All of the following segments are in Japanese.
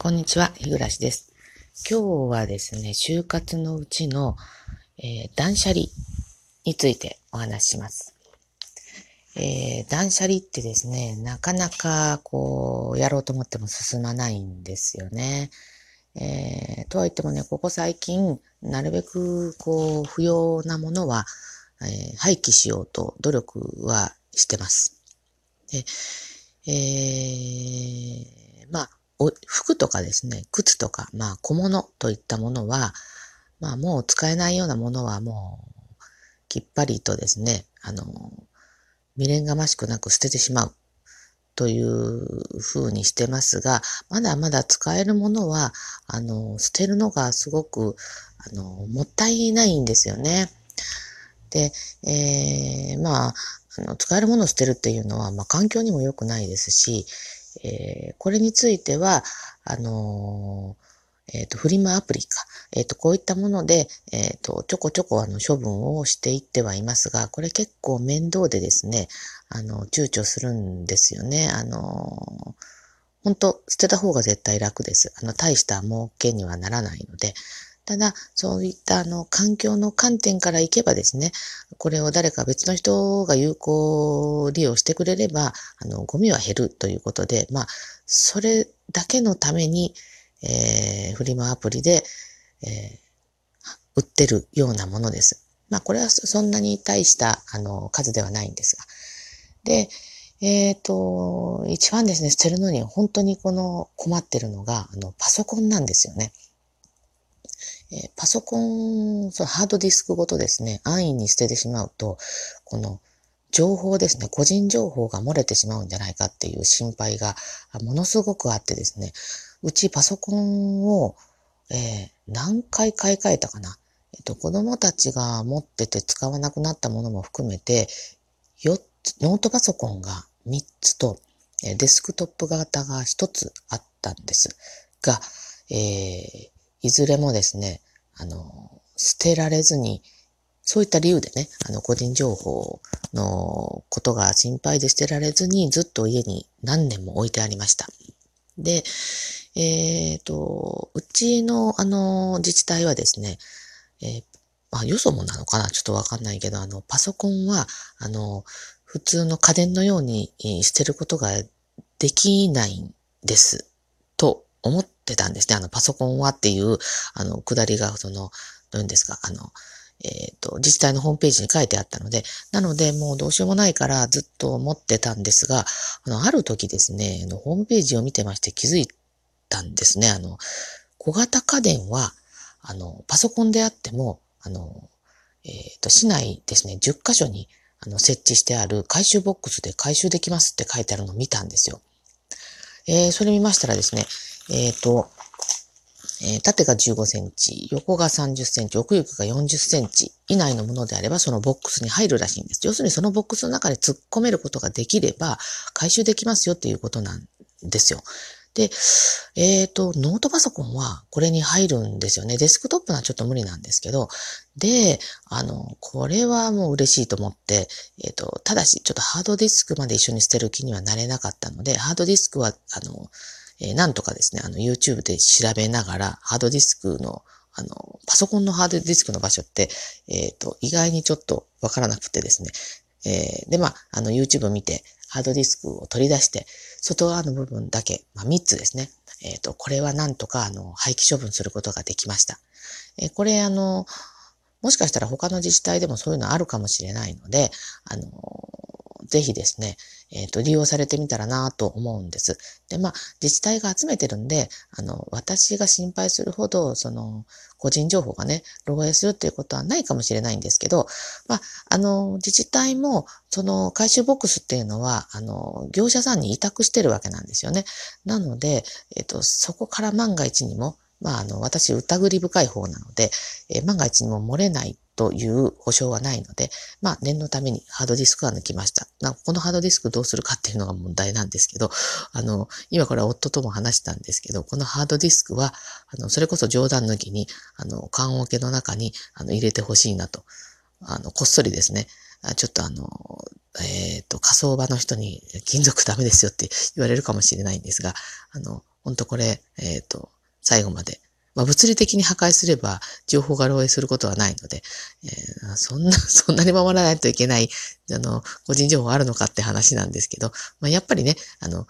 こんにちは、日暮です。今日はですね、就活のうちの、えー、断捨離についてお話しします。えー、断捨離ってですね、なかなかこう、やろうと思っても進まないんですよね。えー、とは言ってもね、ここ最近、なるべくこう、不要なものは、えー、廃棄しようと努力はしてます。で、えー、まあ、服とかですね、靴とか、まあ小物といったものは、まあもう使えないようなものはもう、きっぱりとですね、あの、未練がましくなく捨ててしまうという風にしてますが、まだまだ使えるものは、あの、捨てるのがすごく、あの、もったいないんですよね。で、えー、まあ、あの使えるものを捨てるっていうのは、まあ、環境にも良くないですし、えー、これについては、あのー、えっ、ー、と、フリマアプリか。えっ、と、こういったもので、えっ、と、ちょこちょこあの処分をしていってはいますが、これ結構面倒でですね、あの、躊躇するんですよね。あの本当捨てた方が絶対楽です。あの、大した儲けにはならないので、ただ、そういったあの環境の観点からいけばですね、これを誰か別の人が有効利用してくれれば、あの、ゴミは減るということで、まあ、それだけのために、えー、フリマアプリで、えー、売ってるようなものです。まあ、これはそんなに大した、あの、数ではないんですが。で、えっ、ー、と、一番ですね、捨てるのに本当にこの困ってるのが、あの、パソコンなんですよね。え、パソコン、そのハードディスクごとですね、安易に捨ててしまうと、この情報ですね、個人情報が漏れてしまうんじゃないかっていう心配がものすごくあってですね、うちパソコンを、えー、何回買い替えたかな。えっと、子供たちが持ってて使わなくなったものも含めて、4つ、ノートパソコンが3つと、デスクトップ型が1つあったんですが、えー、いずれもですね、あの、捨てられずに、そういった理由でね、あの、個人情報のことが心配で捨てられずに、ずっと家に何年も置いてありました。で、えっ、ー、と、うちの、あの、自治体はですね、えー、まあ、よそもなのかなちょっとわかんないけど、あの、パソコンは、あの、普通の家電のように捨てることができないんです。と思ってたんですね。あの、パソコンはっていう、あの、くだりが、その、どういうんですか、あの、えっ、ー、と、自治体のホームページに書いてあったので、なので、もうどうしようもないからずっと思ってたんですが、あの、ある時ですね、のホームページを見てまして気づいたんですね。あの、小型家電は、あの、パソコンであっても、あの、えっ、ー、と、市内ですね、10箇所に、あの、設置してある回収ボックスで回収できますって書いてあるのを見たんですよ。えー、それ見ましたらですね、えっ、ー、と、えー、縦が15センチ、横が30センチ、奥行きが40センチ以内のものであれば、そのボックスに入るらしいんです。要するにそのボックスの中に突っ込めることができれば、回収できますよっていうことなんですよ。で、えっ、ー、と、ノートパソコンはこれに入るんですよね。デスクトップはちょっと無理なんですけど、で、あの、これはもう嬉しいと思って、えっ、ー、と、ただし、ちょっとハードディスクまで一緒に捨てる気にはなれなかったので、ハードディスクは、あの、えー、なんとかですね、あの、YouTube で調べながら、ハードディスクの、あの、パソコンのハードディスクの場所って、えっ、ー、と、意外にちょっとわからなくてですね、えー、で、まあ、あの、YouTube 見て、ハードディスクを取り出して、外側の部分だけ、まあ、3つですね。えっ、と、これはなんとか、あの、廃棄処分することができました。え、これ、あの、もしかしたら他の自治体でもそういうのあるかもしれないので、あの、ぜひですね、えっ、ー、と、利用されてみたらなと思うんです。で、まあ、自治体が集めてるんで、あの、私が心配するほど、その、個人情報がね、漏洩するっていうことはないかもしれないんですけど、まあ、あの、自治体も、その、回収ボックスっていうのは、あの、業者さんに委託してるわけなんですよね。なので、えっ、ー、と、そこから万が一にも、まあ、あの、私、疑り深い方なので、えー、万が一にも漏れないという保証はないので、まあ念のためにハードディスクは抜きました。なこのハードディスクどうするかっていうのが問題なんですけど、あの、今これは夫とも話したんですけど、このハードディスクは、あの、それこそ冗談抜きに、あの、缶桶の中に、あの、入れてほしいなと。あの、こっそりですね、ちょっとあの、えっ、ー、と、仮想場の人に金属ダメですよって言われるかもしれないんですが、あの、本当これ、えっ、と、最後までまあ、物理的に破壊すれば情報が漏洩することはないので、えー、そんな、そんなに守らないといけない、あの、個人情報あるのかって話なんですけど、まあ、やっぱりね、あの、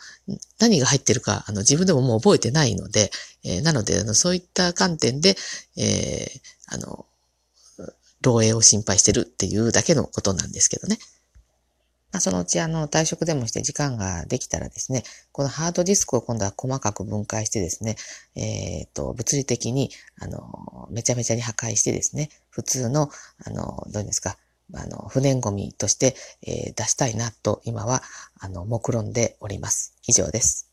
何が入ってるか、あの、自分でももう覚えてないので、えー、なので、あの、そういった観点で、えー、あの、漏洩を心配してるっていうだけのことなんですけどね。まあ、そのうちあの退職でもして時間ができたらですね、このハードディスクを今度は細かく分解してですね、えっ、ー、と、物理的に、あの、めちゃめちゃに破壊してですね、普通の、あの、どういうんですか、あの、不燃ゴミとして、えー、出したいなと今は、あの、目論んでおります。以上です。